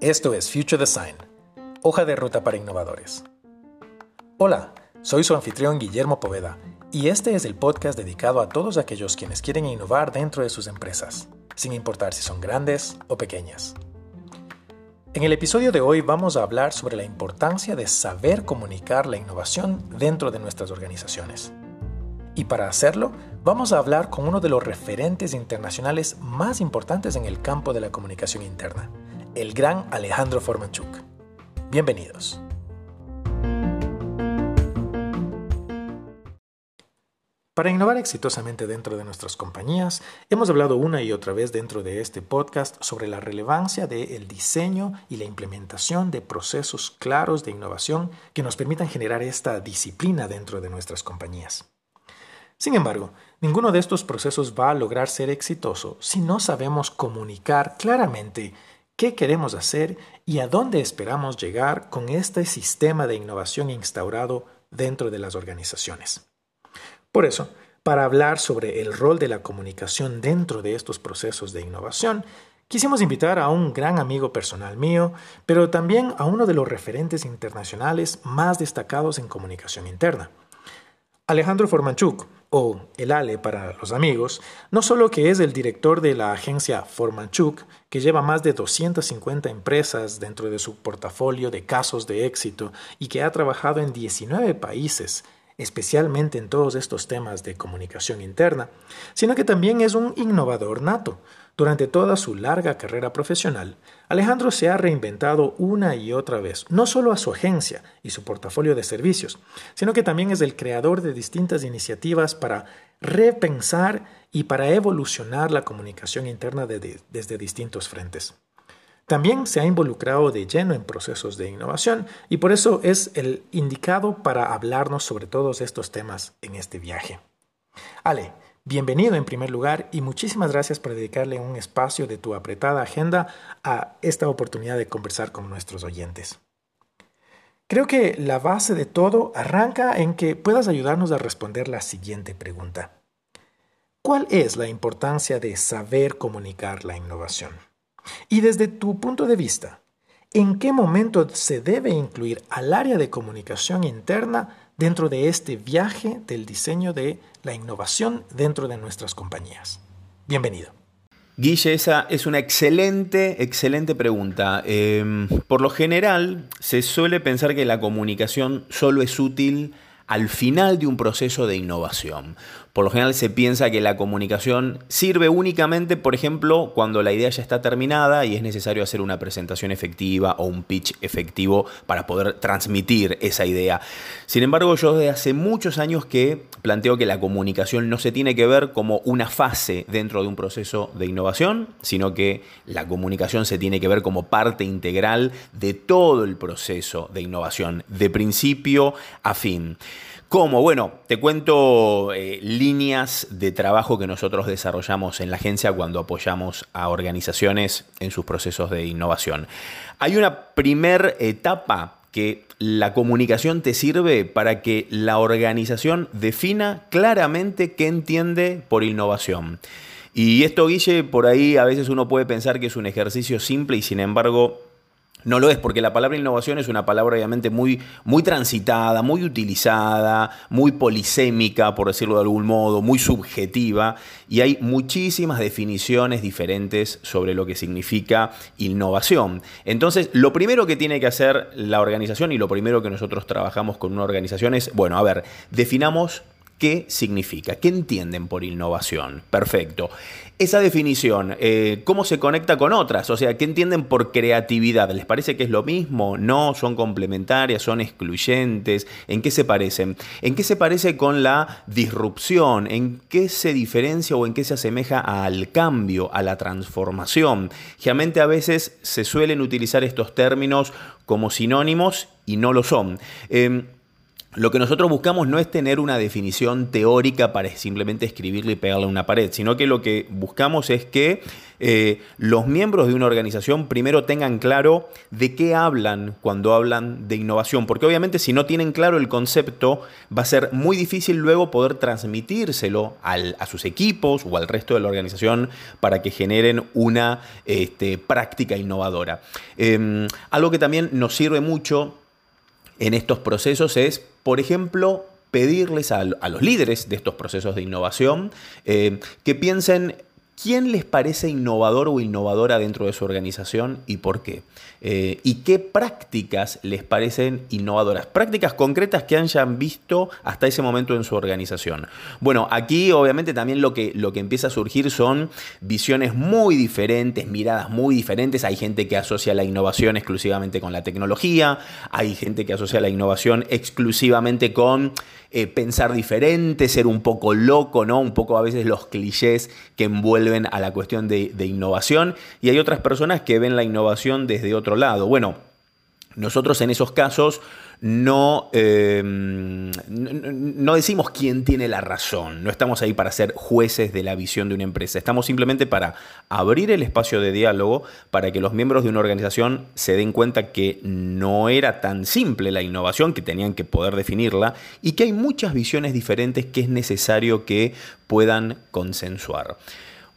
Esto es Future Design, hoja de ruta para innovadores. Hola, soy su anfitrión Guillermo Poveda y este es el podcast dedicado a todos aquellos quienes quieren innovar dentro de sus empresas, sin importar si son grandes o pequeñas. En el episodio de hoy vamos a hablar sobre la importancia de saber comunicar la innovación dentro de nuestras organizaciones. Y para hacerlo, vamos a hablar con uno de los referentes internacionales más importantes en el campo de la comunicación interna, el gran Alejandro Formanchuk. Bienvenidos. Para innovar exitosamente dentro de nuestras compañías, hemos hablado una y otra vez dentro de este podcast sobre la relevancia del diseño y la implementación de procesos claros de innovación que nos permitan generar esta disciplina dentro de nuestras compañías. Sin embargo, ninguno de estos procesos va a lograr ser exitoso si no sabemos comunicar claramente qué queremos hacer y a dónde esperamos llegar con este sistema de innovación instaurado dentro de las organizaciones. Por eso, para hablar sobre el rol de la comunicación dentro de estos procesos de innovación, quisimos invitar a un gran amigo personal mío, pero también a uno de los referentes internacionales más destacados en comunicación interna. Alejandro Formanchuk, o el Ale para los amigos, no solo que es el director de la agencia Formanchuk, que lleva más de 250 empresas dentro de su portafolio de casos de éxito y que ha trabajado en 19 países, especialmente en todos estos temas de comunicación interna, sino que también es un innovador nato, durante toda su larga carrera profesional, Alejandro se ha reinventado una y otra vez, no solo a su agencia y su portafolio de servicios, sino que también es el creador de distintas iniciativas para repensar y para evolucionar la comunicación interna desde distintos frentes. También se ha involucrado de lleno en procesos de innovación y por eso es el indicado para hablarnos sobre todos estos temas en este viaje. Ale, Bienvenido en primer lugar y muchísimas gracias por dedicarle un espacio de tu apretada agenda a esta oportunidad de conversar con nuestros oyentes. Creo que la base de todo arranca en que puedas ayudarnos a responder la siguiente pregunta. ¿Cuál es la importancia de saber comunicar la innovación? Y desde tu punto de vista, ¿en qué momento se debe incluir al área de comunicación interna dentro de este viaje del diseño de la innovación dentro de nuestras compañías? Bienvenido. Guille, esa es una excelente, excelente pregunta. Em, por lo general, se suele pensar que la comunicación solo es útil al final de un proceso de innovación. Por lo general se piensa que la comunicación sirve únicamente, por ejemplo, cuando la idea ya está terminada y es necesario hacer una presentación efectiva o un pitch efectivo para poder transmitir esa idea. Sin embargo, yo desde hace muchos años que planteo que la comunicación no se tiene que ver como una fase dentro de un proceso de innovación, sino que la comunicación se tiene que ver como parte integral de todo el proceso de innovación, de principio a fin. ¿Cómo? Bueno, te cuento eh, líneas de trabajo que nosotros desarrollamos en la agencia cuando apoyamos a organizaciones en sus procesos de innovación. Hay una primera etapa que la comunicación te sirve para que la organización defina claramente qué entiende por innovación. Y esto, Guille, por ahí a veces uno puede pensar que es un ejercicio simple y sin embargo no lo es, porque la palabra innovación es una palabra obviamente muy, muy transitada, muy utilizada, muy polisémica, por decirlo de algún modo, muy subjetiva, y hay muchísimas definiciones diferentes sobre lo que significa innovación. Entonces, lo primero que tiene que hacer la organización y lo primero que nosotros trabajamos con una organización es, bueno, a ver, definamos ¿Qué significa? ¿Qué entienden por innovación? Perfecto. Esa definición, eh, ¿cómo se conecta con otras? O sea, ¿qué entienden por creatividad? ¿Les parece que es lo mismo? ¿No? ¿Son complementarias? ¿Son excluyentes? ¿En qué se parecen? ¿En qué se parece con la disrupción? ¿En qué se diferencia o en qué se asemeja al cambio, a la transformación? Generalmente a veces se suelen utilizar estos términos como sinónimos y no lo son. Em, lo que nosotros buscamos no es tener una definición teórica para simplemente escribirle y pegarle a una pared, sino que lo que buscamos es que eh, los miembros de una organización primero tengan claro de qué hablan cuando hablan de innovación, porque obviamente si no tienen claro el concepto va a ser muy difícil luego poder transmitírselo a sus equipos o al resto de la organización para que generen una este, práctica innovadora. Em, algo que también nos sirve mucho en estos procesos es, por ejemplo, pedirles a, los líderes de estos procesos de innovación eh, que piensen ¿Quién les parece innovador o innovadora dentro de su organización y por qué? Eh, ¿Y qué prácticas les parecen innovadoras? Prácticas concretas que hayan visto hasta ese momento en su organización. Bueno, aquí obviamente también lo que, lo que empieza a surgir son visiones muy diferentes, miradas muy diferentes. Hay gente que asocia la innovación exclusivamente con la tecnología, hay gente que asocia la innovación exclusivamente con eh, pensar diferente, ser un poco loco, ¿no? Un poco a veces los clichés que envuelven a la cuestión de, de innovación. Y hay otras personas que ven la innovación desde otro lado. Bueno, nosotros en esos casos Em, no, no, decimos quién tiene la razón, no estamos ahí para ser jueces de la visión de una empresa, estamos simplemente para abrir el espacio de diálogo para que los miembros de una organización se den cuenta que no era tan simple la innovación, que tenían que poder definirla y que hay muchas visiones diferentes que es necesario que puedan consensuar.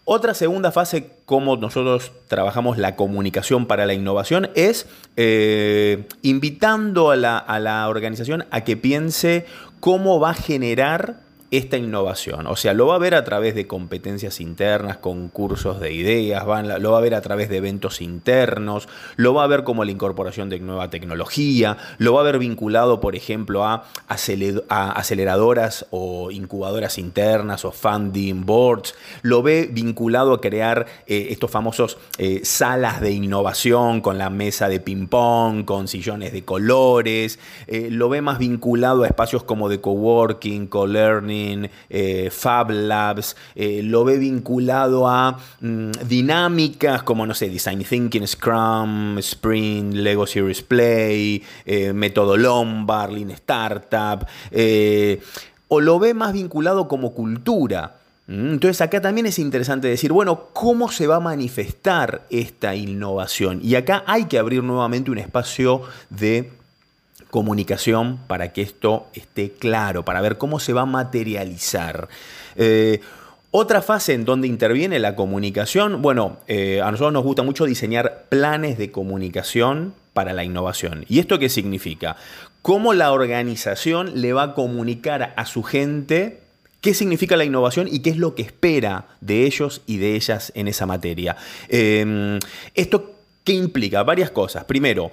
Otra segunda fase, como nosotros trabajamos la comunicación para la innovación, es eh, invitando a la, a la organización a que piense cómo va a generar esta innovación. O sea, lo va a ver a través de competencias internas, concursos de ideas, lo va a ver a través de eventos internos, lo va a ver como la incorporación de nueva tecnología, lo va a ver vinculado, por ejemplo, a, aceleradoras o incubadoras internas o funding boards, lo ve vinculado a crear eh, estos famosos eh, salas de innovación con la mesa de ping-pong, con sillones de colores, eh, lo ve más vinculado a espacios como de coworking, co-learning, eh, Fab Labs, eh, lo ve vinculado a mm, dinámicas como, no sé, Design Thinking, Scrum, Sprint, Lego Series Play, eh, Método Lombard, Lean Startup, o lo ve más vinculado como cultura. Mm, entonces acá también es interesante decir, bueno, ¿cómo se va a manifestar esta innovación? Y acá hay que abrir nuevamente un espacio de comunicación para que esto esté claro, para ver cómo se va a materializar. Eh, otra fase en donde interviene la comunicación, bueno, eh, a nosotros nos gusta mucho diseñar planes de comunicación para la innovación. ¿Y esto qué significa? ¿Cómo la organización le va a comunicar a su gente qué significa la innovación y qué es lo que espera de ellos y de ellas en esa materia? Eh, ¿Esto qué implica? Varias cosas. Primero,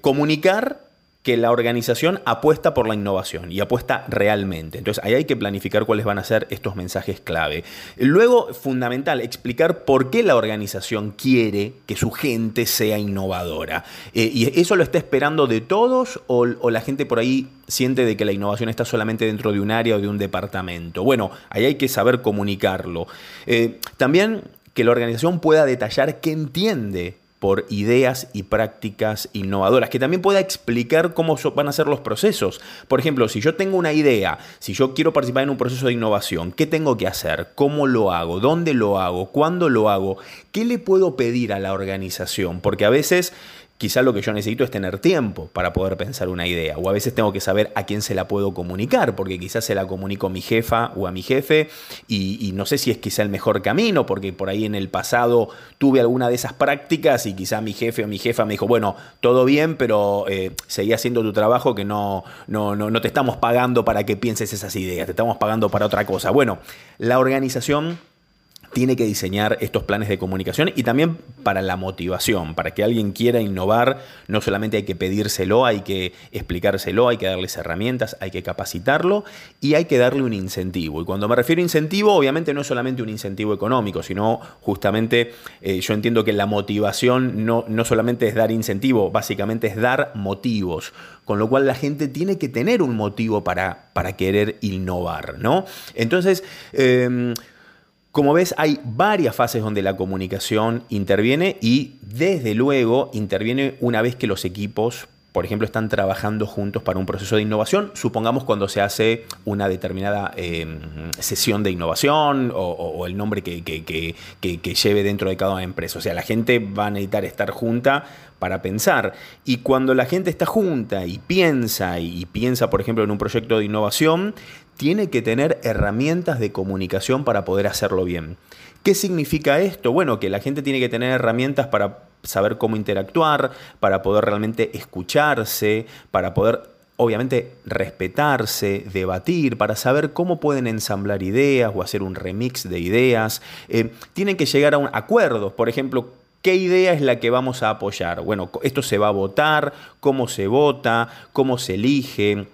comunicar que la organización apuesta por la innovación y apuesta realmente. Entonces ahí hay que planificar cuáles van a ser estos mensajes clave. Luego, fundamental, explicar por qué la organización quiere que su gente sea innovadora. Eh, ¿Y eso lo está esperando de todos o, la gente por ahí siente de que la innovación está solamente dentro de un área o de un departamento? Bueno, ahí hay que saber comunicarlo. Eh, también que la organización pueda detallar qué entiende por ideas y prácticas innovadoras, que también pueda explicar cómo van a ser los procesos. Por ejemplo, si yo tengo una idea, si yo quiero participar en un proceso de innovación, ¿qué tengo que hacer? ¿Cómo lo hago? ¿Dónde lo hago? ¿Cuándo lo hago? ¿Qué le puedo pedir a la organización? Porque a veces Quizá lo que yo necesito es tener tiempo para poder pensar una idea. O a veces tengo que saber a quién se la puedo comunicar, porque quizás se la comunico a mi jefa o a mi jefe y, no sé si es quizá el mejor camino, porque por ahí en el pasado tuve alguna de esas prácticas y quizá mi jefe o mi jefa me dijo, bueno, todo bien, pero eh, seguí haciendo tu trabajo que no, no, no, no te estamos pagando para que pienses esas ideas, te estamos pagando para otra cosa. Bueno, la organización tiene que diseñar estos planes de comunicación y también para la motivación, para que alguien quiera innovar, no solamente hay que pedírselo, hay que explicárselo, hay que darles herramientas, hay que capacitarlo y hay que darle un incentivo. Y cuando me refiero a incentivo, obviamente no es solamente un incentivo económico, sino justamente eh, yo entiendo que la motivación no, no solamente es dar incentivo, básicamente es dar motivos, con lo cual la gente tiene que tener un motivo para, para querer innovar, ¿no? Entonces, em, como ves, hay varias fases donde la comunicación interviene y desde luego interviene una vez que los equipos por ejemplo, están trabajando juntos para un proceso de innovación, supongamos cuando se hace una determinada eh, sesión de innovación o, el nombre que, que, lleve dentro de cada empresa. O sea, la gente va a necesitar estar junta para pensar. Y cuando la gente está junta y piensa, y piensa, por ejemplo, en un proyecto de innovación, tiene que tener herramientas de comunicación para poder hacerlo bien. ¿Qué significa esto? Bueno, que la gente tiene que tener herramientas para saber cómo interactuar, para poder realmente escucharse, para poder obviamente respetarse, debatir, para saber cómo pueden ensamblar ideas o hacer un remix de ideas. Eh, tienen que llegar a un acuerdo, por ejemplo, ¿Qué idea es la que vamos a apoyar? Bueno, esto se va a votar, cómo se vota, cómo se elige,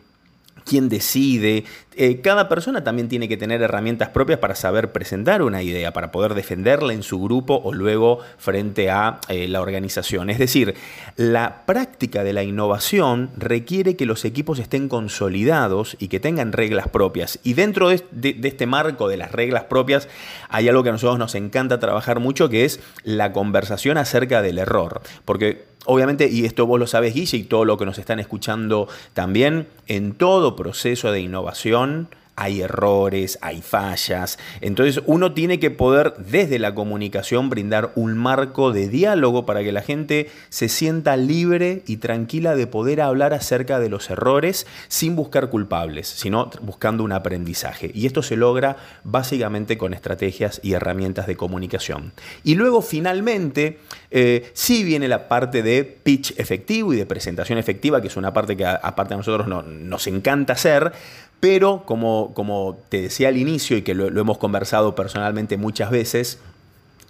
quién decide. Eh, cada persona también tiene que tener herramientas propias para saber presentar una idea, para poder defenderla en su grupo o luego frente a eh, la organización. Es decir, la práctica de la innovación requiere que los equipos estén consolidados y que tengan reglas propias. Y dentro de, de este marco de las reglas propias hay algo que a nosotros nos encanta trabajar mucho, que es la conversación acerca del error. Porque Obviamente, y esto vos lo sabes, Guille, y todo lo que nos están escuchando también, en todo proceso de innovación hay errores, hay fallas. Entonces uno tiene que poder desde la comunicación brindar un marco de diálogo para que la gente se sienta libre y tranquila de poder hablar acerca de los errores sin buscar culpables, sino buscando un aprendizaje. Y esto se logra básicamente con estrategias y herramientas de comunicación. Y luego finalmente, eh, sí viene la parte de pitch efectivo y de presentación efectiva, que es una parte que aparte a nosotros nos encanta hacer, pero como, como te decía al inicio y que lo, hemos conversado personalmente muchas veces,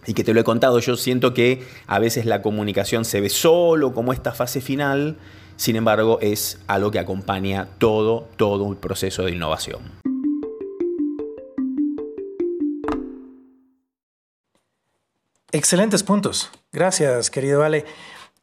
y que te lo he contado, yo siento que a veces la comunicación se ve solo como esta fase final, sin embargo es algo que acompaña todo, todo el proceso de innovación. Excelentes puntos. Gracias, querido Ale.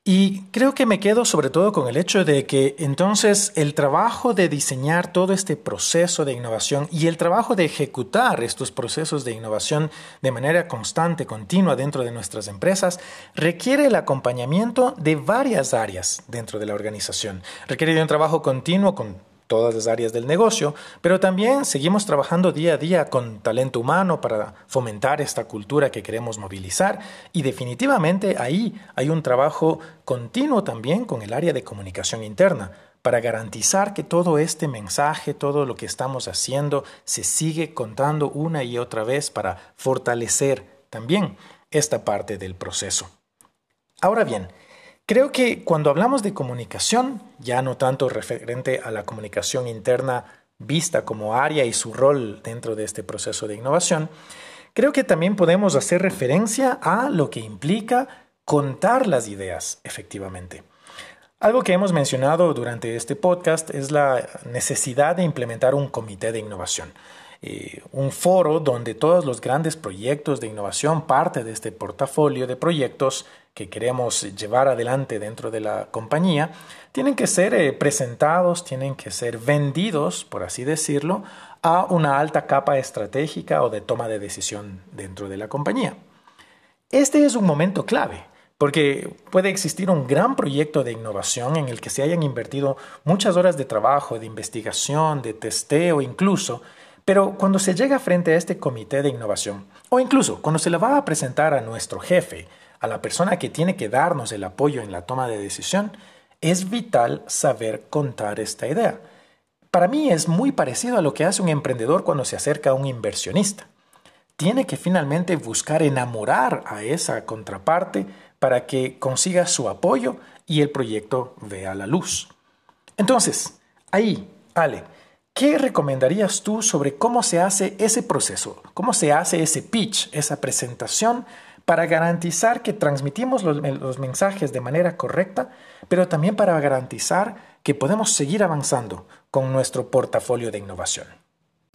Y creo que me quedo sobre todo con el hecho de que entonces el trabajo de diseñar todo este proceso de innovación y el trabajo de ejecutar estos procesos de innovación de manera constante, continua dentro de nuestras empresas, requiere el acompañamiento de varias áreas dentro de la organización. Requiere de un trabajo continuo con todas las áreas del negocio, pero también seguimos trabajando día a día con talento humano para fomentar esta cultura que queremos movilizar y definitivamente ahí hay un trabajo continuo también con el área de comunicación interna para garantizar que todo este mensaje, todo lo que estamos haciendo, se sigue contando una y otra vez para fortalecer también esta parte del proceso. Ahora bien, Creo que cuando hablamos de comunicación, ya no tanto referente a la comunicación interna vista como área y su rol dentro de este proceso de innovación, creo que también podemos hacer referencia a lo que implica contar las ideas efectivamente. Algo que hemos mencionado durante este podcast es la necesidad de implementar un comité de innovación. Eh, un foro donde todos los grandes proyectos de innovación, parte de este portafolio de proyectos que queremos llevar adelante dentro de la compañía, tienen que ser eh, presentados, tienen que ser vendidos, por así decirlo, a una alta capa estratégica o de toma de decisión dentro de la compañía. Este es un momento clave, porque puede existir un gran proyecto de innovación en el que se hayan invertido muchas horas de trabajo, de investigación, de testeo incluso, pero cuando se llega frente a este comité de innovación, o incluso cuando se le va a presentar a nuestro jefe, a la persona que tiene que darnos el apoyo en la toma de decisión, es vital saber contar esta idea. Para mí es muy parecido a lo que hace un emprendedor cuando se acerca a un inversionista. Tiene que finalmente buscar enamorar a esa contraparte para que consiga su apoyo y el proyecto vea la luz. Entonces, ahí, Ale, ¿Qué recomendarías tú sobre cómo se hace ese proceso? ¿Cómo se hace ese pitch, esa presentación, para garantizar que transmitimos los, mensajes de manera correcta, pero también para garantizar que podemos seguir avanzando con nuestro portafolio de innovación?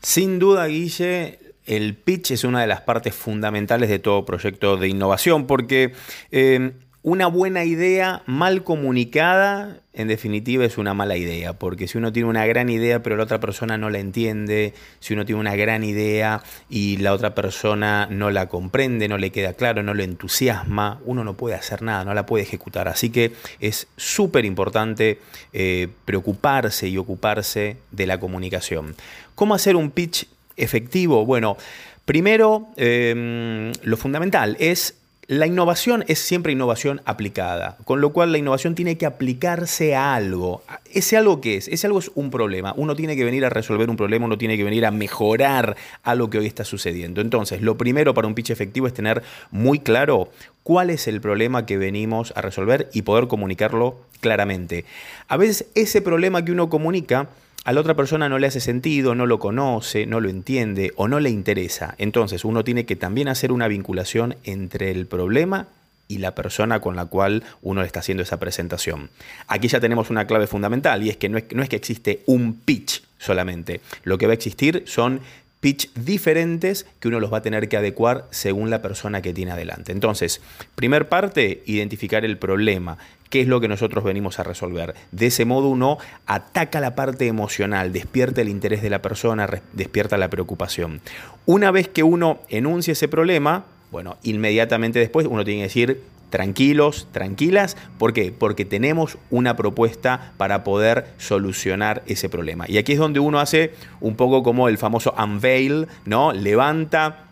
Sin duda, Guille, el pitch es una de las partes fundamentales de todo proyecto de innovación, porque eh, una buena idea mal comunicada, en definitiva, es una mala idea, porque si uno tiene una gran idea pero la otra persona no la entiende, si uno tiene una gran idea y la otra persona no la comprende, no le queda claro, no le entusiasma, uno no puede hacer nada, no la puede ejecutar. Así que es súper importante eh, preocuparse y ocuparse de la comunicación. ¿Cómo hacer un pitch efectivo? Bueno, primero, em, lo fundamental es la innovación es siempre innovación aplicada, con lo cual la innovación tiene que aplicarse a algo. ¿Ese algo qué es? Ese algo es un problema. Uno tiene que venir a resolver un problema, uno tiene que venir a mejorar algo que hoy está sucediendo. Entonces, lo primero para un pitch efectivo es tener muy claro cuál es el problema que venimos a resolver y poder comunicarlo claramente. A veces ese problema que uno comunica a la otra persona no le hace sentido, no lo conoce, no lo entiende o no le interesa. Entonces uno tiene que también hacer una vinculación entre el problema y la persona con la cual uno le está haciendo esa presentación. Aquí ya tenemos una clave fundamental y es que no es, que existe un pitch solamente. Lo que va a existir son pitch diferentes que uno los va a tener que adecuar según la persona que tiene adelante. Entonces, primer parte, identificar el problema, qué es lo que nosotros venimos a resolver. De ese modo uno ataca la parte emocional, despierta el interés de la persona, despierta la preocupación. Una vez que uno enuncia ese problema, bueno, inmediatamente después uno tiene que decir tranquilos, tranquilas. ¿Por qué? Porque tenemos una propuesta para poder solucionar ese problema. Y aquí es donde uno hace un poco como el famoso unveil, ¿no? Levanta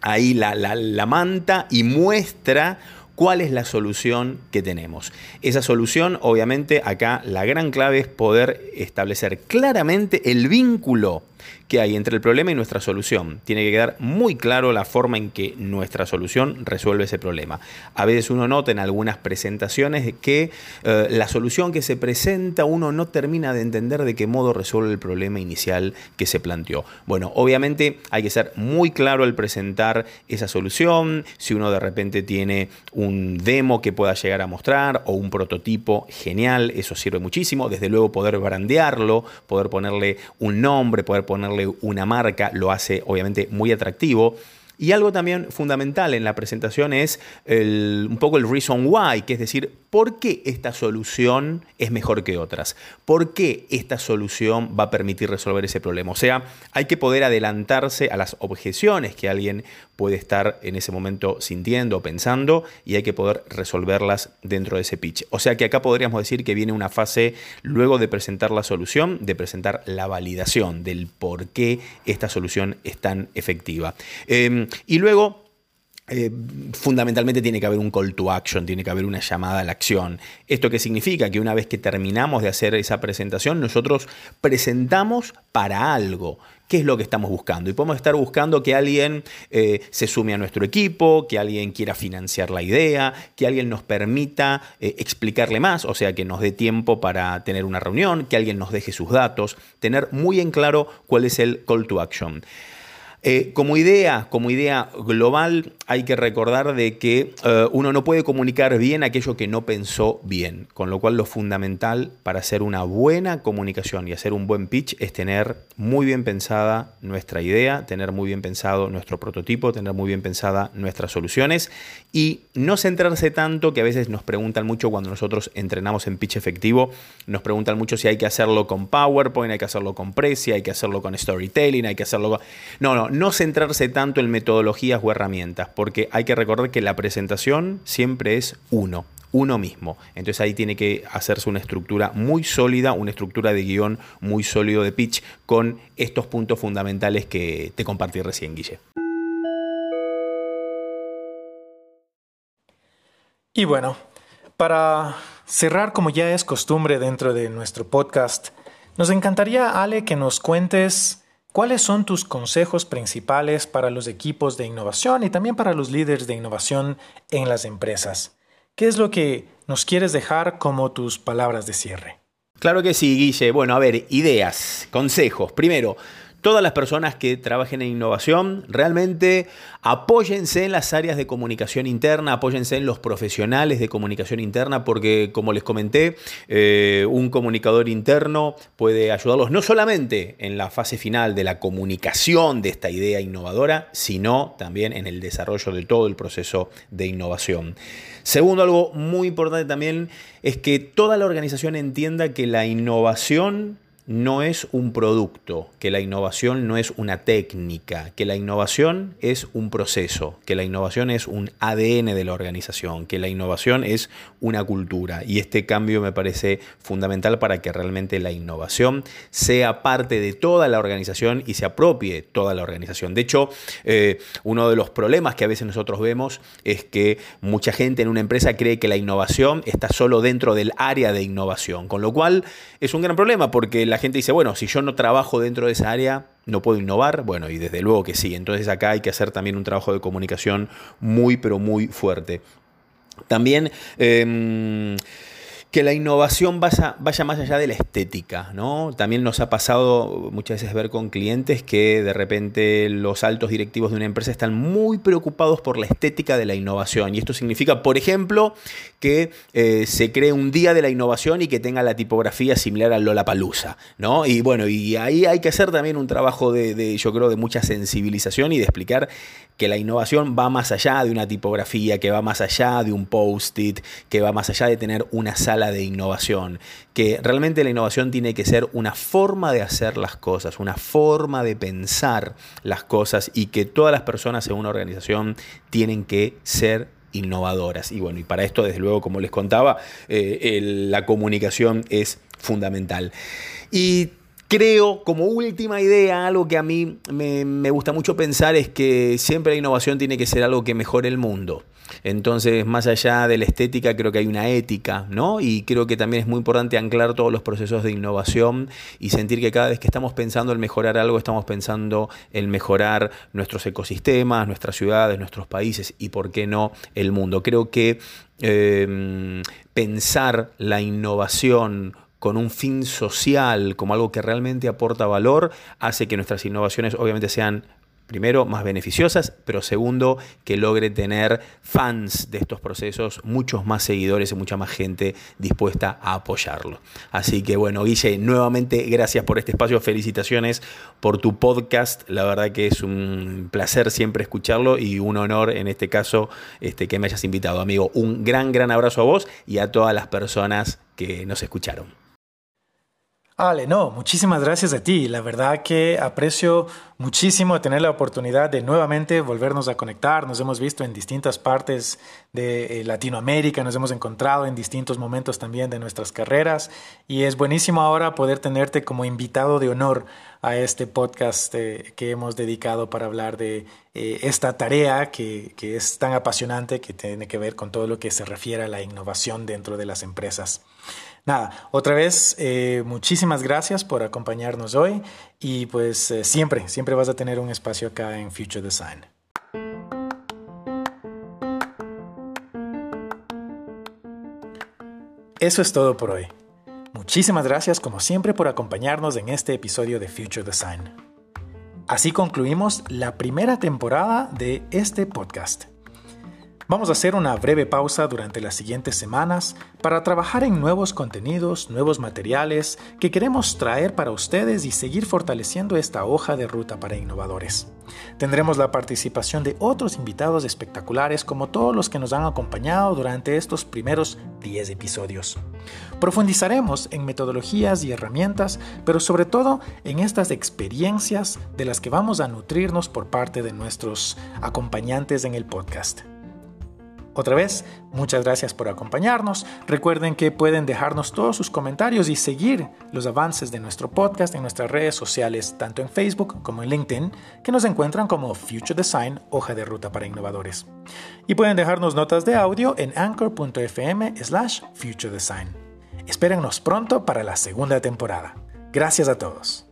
ahí la, la manta y muestra cuál es la solución que tenemos. Esa solución, obviamente, acá la gran clave es poder establecer claramente el vínculo que hay entre el problema y nuestra solución. Tiene que quedar muy claro la forma en que nuestra solución resuelve ese problema. A veces uno nota en algunas presentaciones que eh, la solución que se presenta uno no termina de entender de qué modo resuelve el problema inicial que se planteó. Bueno, obviamente hay que ser muy claro al presentar esa solución. Si uno de repente tiene un demo que pueda llegar a mostrar o un prototipo genial, eso sirve muchísimo. Desde luego poder brandearlo, poder ponerle un nombre, poder ponerle una marca lo hace obviamente muy atractivo. Y algo también fundamental en la presentación es un poco el reason why, que es decir, ¿por qué esta solución es mejor que otras? ¿Por qué esta solución va a permitir resolver ese problema? O sea, hay que poder adelantarse a las objeciones que alguien puede estar en ese momento sintiendo o pensando y hay que poder resolverlas dentro de ese pitch. O sea que acá podríamos decir que viene una fase luego de presentar la solución, de presentar la validación del por qué esta solución es tan efectiva. Em, y luego eh, fundamentalmente tiene que haber un call to action, tiene que haber una llamada a la acción. ¿Esto qué significa? Que una vez que terminamos de hacer esa presentación, nosotros presentamos para algo. ¿Qué es lo que estamos buscando? Y podemos estar buscando que alguien eh, se sume a nuestro equipo, que alguien quiera financiar la idea, que alguien nos permita eh, explicarle más, o sea, que nos dé tiempo para tener una reunión, que alguien nos deje sus datos, tener muy en claro cuál es el call to action. Eh, como idea, como idea global, hay que recordar de que eh, uno no puede comunicar bien aquello que no pensó bien, con lo cual lo fundamental para hacer una buena comunicación y hacer un buen pitch es tener muy bien pensada nuestra idea, tener muy bien pensado nuestro prototipo, tener muy bien pensada nuestras soluciones y no centrarse tanto que a veces nos preguntan mucho cuando nosotros entrenamos en pitch efectivo, nos preguntan mucho si hay que hacerlo con PowerPoint, hay que hacerlo con Prezi, hay que hacerlo con storytelling, hay que hacerlo con... No, no, no centrarse tanto en metodologías o herramientas, porque hay que recordar que la presentación siempre es uno, uno mismo. Entonces ahí tiene que hacerse una estructura muy sólida, una estructura de guion muy sólido de pitch con estos puntos fundamentales que te compartí recién, Guille. Y bueno, para cerrar como ya es costumbre dentro de nuestro podcast, nos encantaría, Ale, que nos cuentes ¿Cuáles son tus consejos principales para los equipos de innovación y también para los líderes de innovación en las empresas? ¿Qué es lo que nos quieres dejar como tus palabras de cierre? Claro que sí, Guille. Bueno, a ver, ideas, consejos. Primero, todas las personas que trabajen en innovación, realmente apóyense en las áreas de comunicación interna, apóyense en los profesionales de comunicación interna, porque como les comenté, eh, un comunicador interno puede ayudarlos no solamente en la fase final de la comunicación de esta idea innovadora, sino también en el desarrollo de todo el proceso de innovación. Segundo, algo muy importante también es que toda la organización entienda que la innovación no es un producto, que la innovación no es una técnica, que la innovación es un proceso, que la innovación es un ADN de la organización, que la innovación es una cultura. Y este cambio me parece fundamental para que realmente la innovación sea parte de toda la organización y se apropie toda la organización. De hecho, eh, uno de los problemas que a veces nosotros vemos es que mucha gente en una empresa cree que la innovación está solo dentro del área de innovación, con lo cual es un gran problema porque la gente dice, bueno, si yo no trabajo dentro de esa área, no puedo innovar. Bueno, y desde luego que sí. Entonces acá hay que hacer también un trabajo de comunicación muy, pero muy fuerte. También... Em, que la innovación vaya, más allá de la estética, ¿no? También nos ha pasado muchas veces ver con clientes que de repente los altos directivos de una empresa están muy preocupados por la estética de la innovación. Y esto significa, por ejemplo, que eh, se cree un día de la innovación y que tenga la tipografía similar al Lollapalooza, ¿no? Y bueno, y ahí hay que hacer también un trabajo de, de, yo creo, de mucha sensibilización y de explicar que la innovación va más allá de una tipografía, que va más allá de un post-it, que va más allá de tener una sala de innovación, que realmente la innovación tiene que ser una forma de hacer las cosas, una forma de pensar las cosas y que todas las personas en una organización tienen que ser innovadoras. Y bueno, y para esto, desde luego, como les contaba, eh, la comunicación es fundamental. Y Creo, como última idea, algo que a mí me, gusta mucho pensar es que siempre la innovación tiene que ser algo que mejore el mundo. Entonces, más allá de la estética, creo que hay una ética, ¿no? Y creo que también es muy importante anclar todos los procesos de innovación y sentir que cada vez que estamos pensando en mejorar algo, estamos pensando en mejorar nuestros ecosistemas, nuestras ciudades, nuestros países y, por qué no, el mundo. Creo que eh, pensar la innovación con un fin social, como algo que realmente aporta valor, hace que nuestras innovaciones obviamente sean primero, más beneficiosas, pero segundo, que logre tener fans de estos procesos, muchos más seguidores y mucha más gente dispuesta a apoyarlo. Así que bueno, Guille, nuevamente gracias por este espacio, felicitaciones por tu podcast, la verdad que es un placer siempre escucharlo y un honor en este caso este, que me hayas invitado, amigo. Un gran, gran abrazo a vos y a todas las personas que nos escucharon. Ale, no, muchísimas gracias a ti. La verdad que aprecio muchísimo tener la oportunidad de nuevamente volvernos a conectar. Nos hemos visto en distintas partes de eh, Latinoamérica, nos hemos encontrado en distintos momentos también de nuestras carreras y es buenísimo ahora poder tenerte como invitado de honor a este podcast eh, que hemos dedicado para hablar de eh, esta tarea que, que es tan apasionante que tiene que ver con todo lo que se refiere a la innovación dentro de las empresas. Nada, otra vez, muchísimas gracias por acompañarnos hoy y pues eh, siempre, siempre vas a tener un espacio acá en Future Design. Eso es todo por hoy. Muchísimas gracias como siempre por acompañarnos en este episodio de Future Design. Así concluimos la primera temporada de este podcast. Vamos a hacer una breve pausa durante las siguientes semanas para trabajar en nuevos contenidos, nuevos materiales que queremos traer para ustedes y seguir fortaleciendo esta hoja de ruta para innovadores. Tendremos la participación de otros invitados espectaculares como todos los que nos han acompañado durante estos primeros 10 episodios. Profundizaremos en metodologías y herramientas, pero sobre todo en estas experiencias de las que vamos a nutrirnos por parte de nuestros acompañantes en el podcast. Otra vez, muchas gracias por acompañarnos. Recuerden que pueden dejarnos todos sus comentarios y seguir los avances de nuestro podcast en nuestras redes sociales, tanto en Facebook como en LinkedIn, que nos encuentran como Future Design, hoja de ruta para innovadores. Y pueden dejarnos notas de audio en anchor.fm slash Future Design. Espérennos pronto para la segunda temporada. Gracias a todos.